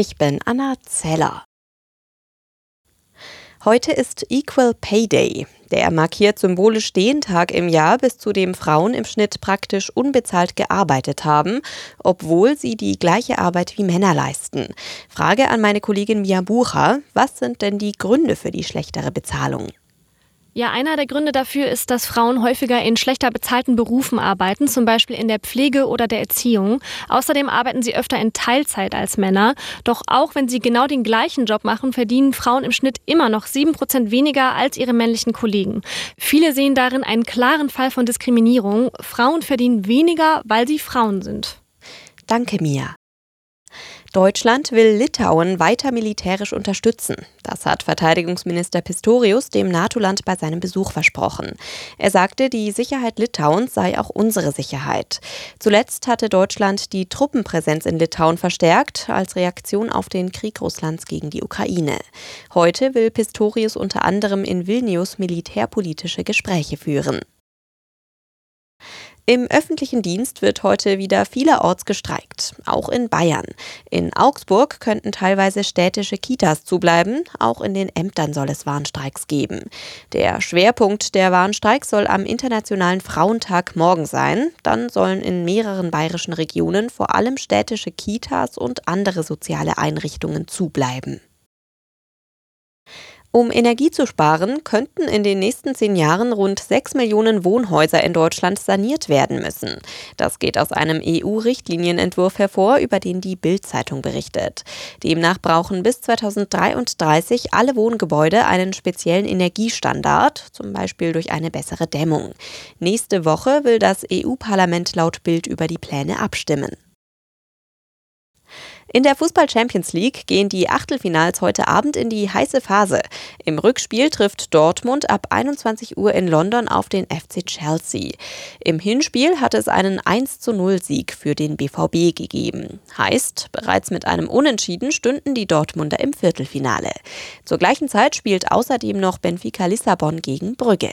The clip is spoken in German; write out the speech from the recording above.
Ich bin Anna Zeller. Heute ist Equal Pay Day. Der markiert symbolisch den Tag im Jahr, bis zu dem Frauen im Schnitt praktisch unbezahlt gearbeitet haben, obwohl sie die gleiche Arbeit wie Männer leisten. Frage an meine Kollegin Mia Bucher, was sind denn die Gründe für die schlechtere Bezahlung? Ja, einer der Gründe dafür ist, dass Frauen häufiger in schlechter bezahlten Berufen arbeiten, zum Beispiel in der Pflege oder der Erziehung. Außerdem arbeiten sie öfter in Teilzeit als Männer. Doch auch wenn sie genau den gleichen Job machen, verdienen Frauen im Schnitt immer noch sieben Prozent weniger als ihre männlichen Kollegen. Viele sehen darin einen klaren Fall von Diskriminierung. Frauen verdienen weniger, weil sie Frauen sind. Danke, Mia. Deutschland will Litauen weiter militärisch unterstützen. Das hat Verteidigungsminister Pistorius dem NATO-Land bei seinem Besuch versprochen. Er sagte, die Sicherheit Litauens sei auch unsere Sicherheit. Zuletzt hatte Deutschland die Truppenpräsenz in Litauen verstärkt als Reaktion auf den Krieg Russlands gegen die Ukraine. Heute will Pistorius unter anderem in Vilnius militärpolitische Gespräche führen. Im öffentlichen Dienst wird heute wieder vielerorts gestreikt, auch in Bayern. In Augsburg könnten teilweise städtische Kitas zubleiben, auch in den Ämtern soll es Warnstreiks geben. Der Schwerpunkt der Warnstreiks soll am Internationalen Frauentag morgen sein. Dann sollen in mehreren bayerischen Regionen vor allem städtische Kitas und andere soziale Einrichtungen zubleiben. Um Energie zu sparen, könnten in den nächsten zehn Jahren rund sechs Millionen Wohnhäuser in Deutschland saniert werden müssen. Das geht aus einem EU-Richtlinienentwurf hervor, über den die Bild-Zeitung berichtet. Demnach brauchen bis 2033 alle Wohngebäude einen speziellen Energiestandard, zum Beispiel durch eine bessere Dämmung. Nächste Woche will das EU-Parlament laut Bild über die Pläne abstimmen. In der Fußball Champions League gehen die Achtelfinals heute Abend in die heiße Phase. Im Rückspiel trifft Dortmund ab 21 Uhr in London auf den FC Chelsea. Im Hinspiel hat es einen 1 zu 0 Sieg für den BVB gegeben. Heißt, bereits mit einem Unentschieden stünden die Dortmunder im Viertelfinale. Zur gleichen Zeit spielt außerdem noch Benfica Lissabon gegen Brügge.